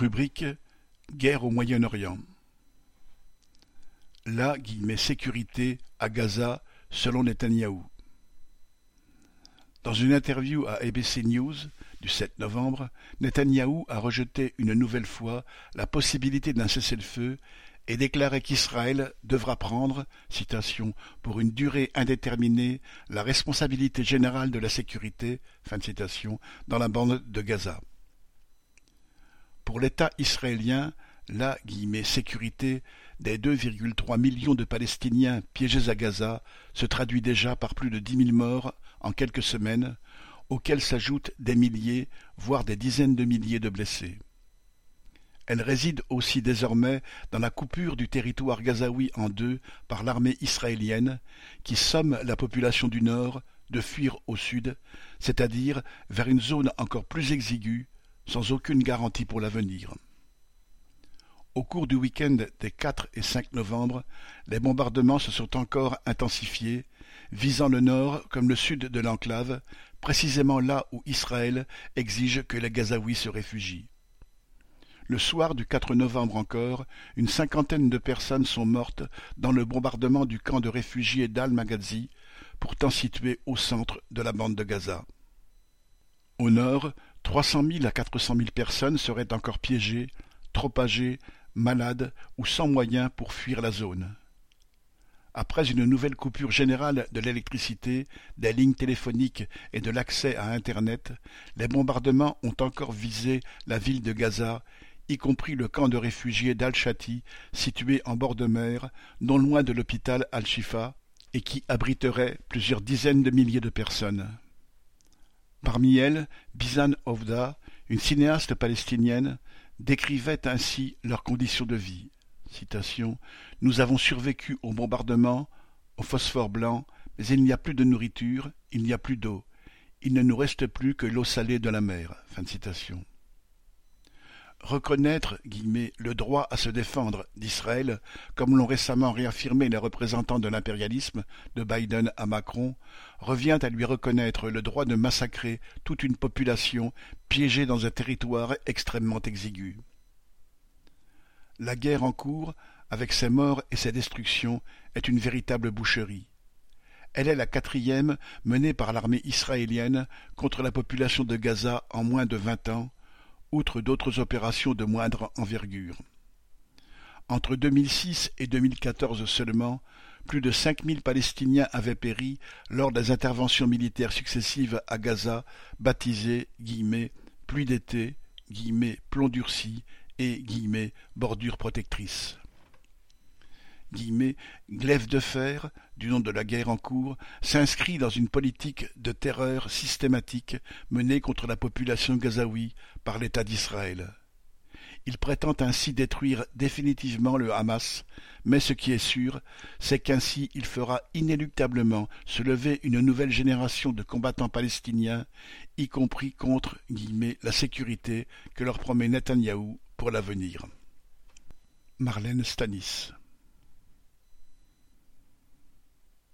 Rubrique Guerre au Moyen-Orient. La sécurité à Gaza selon Netanyahou. Dans une interview à ABC News du 7 novembre, Netanyahou a rejeté une nouvelle fois la possibilité d'un cessez-le-feu et déclaré qu'Israël devra prendre, citation, pour une durée indéterminée, la responsabilité générale de la sécurité, dans la bande de Gaza. Pour l'État israélien, la « sécurité » des 2,3 millions de Palestiniens piégés à Gaza se traduit déjà par plus de dix mille morts en quelques semaines, auxquels s'ajoutent des milliers, voire des dizaines de milliers de blessés. Elle réside aussi désormais dans la coupure du territoire gazaoui en deux par l'armée israélienne, qui somme la population du nord de fuir au sud, c'est-à-dire vers une zone encore plus exiguë, sans aucune garantie pour l'avenir. Au cours du week-end des 4 et 5 novembre, les bombardements se sont encore intensifiés, visant le nord comme le sud de l'enclave, précisément là où Israël exige que les Gazaouis se réfugient. Le soir du 4 novembre encore, une cinquantaine de personnes sont mortes dans le bombardement du camp de réfugiés d'Al-Maghazi, pourtant situé au centre de la bande de Gaza. Au nord, trois cent mille à quatre cent mille personnes seraient encore piégées, trop âgées, malades ou sans moyens pour fuir la zone. Après une nouvelle coupure générale de l'électricité, des lignes téléphoniques et de l'accès à Internet, les bombardements ont encore visé la ville de Gaza y compris le camp de réfugiés d'Al-Shati, situé en bord de mer, non loin de l'hôpital Al-Shifa, et qui abriterait plusieurs dizaines de milliers de personnes. Parmi elles, Bizan Ovda, une cinéaste palestinienne, décrivait ainsi leurs conditions de vie. Nous avons survécu au bombardement, au phosphore blanc, mais il n'y a plus de nourriture, il n'y a plus d'eau. Il ne nous reste plus que l'eau salée de la mer. Reconnaître le droit à se défendre d'Israël, comme l'ont récemment réaffirmé les représentants de l'impérialisme, de Biden à Macron, revient à lui reconnaître le droit de massacrer toute une population piégée dans un territoire extrêmement exigu. La guerre en cours, avec ses morts et ses destructions, est une véritable boucherie. Elle est la quatrième menée par l'armée israélienne contre la population de Gaza en moins de vingt ans, outre d'autres opérations de moindre envergure. Entre 2006 et 2014 seulement, plus de 5000 Palestiniens avaient péri lors des interventions militaires successives à Gaza, baptisées « pluie d'été », plomb durci et « bordure protectrice ». Glaive de fer, du nom de la guerre en cours, s'inscrit dans une politique de terreur systématique menée contre la population gazaoui par l'État d'Israël. Il prétend ainsi détruire définitivement le Hamas, mais ce qui est sûr, c'est qu'ainsi il fera inéluctablement se lever une nouvelle génération de combattants palestiniens, y compris contre la sécurité que leur promet Netanyahou pour l'avenir. Marlène Stanis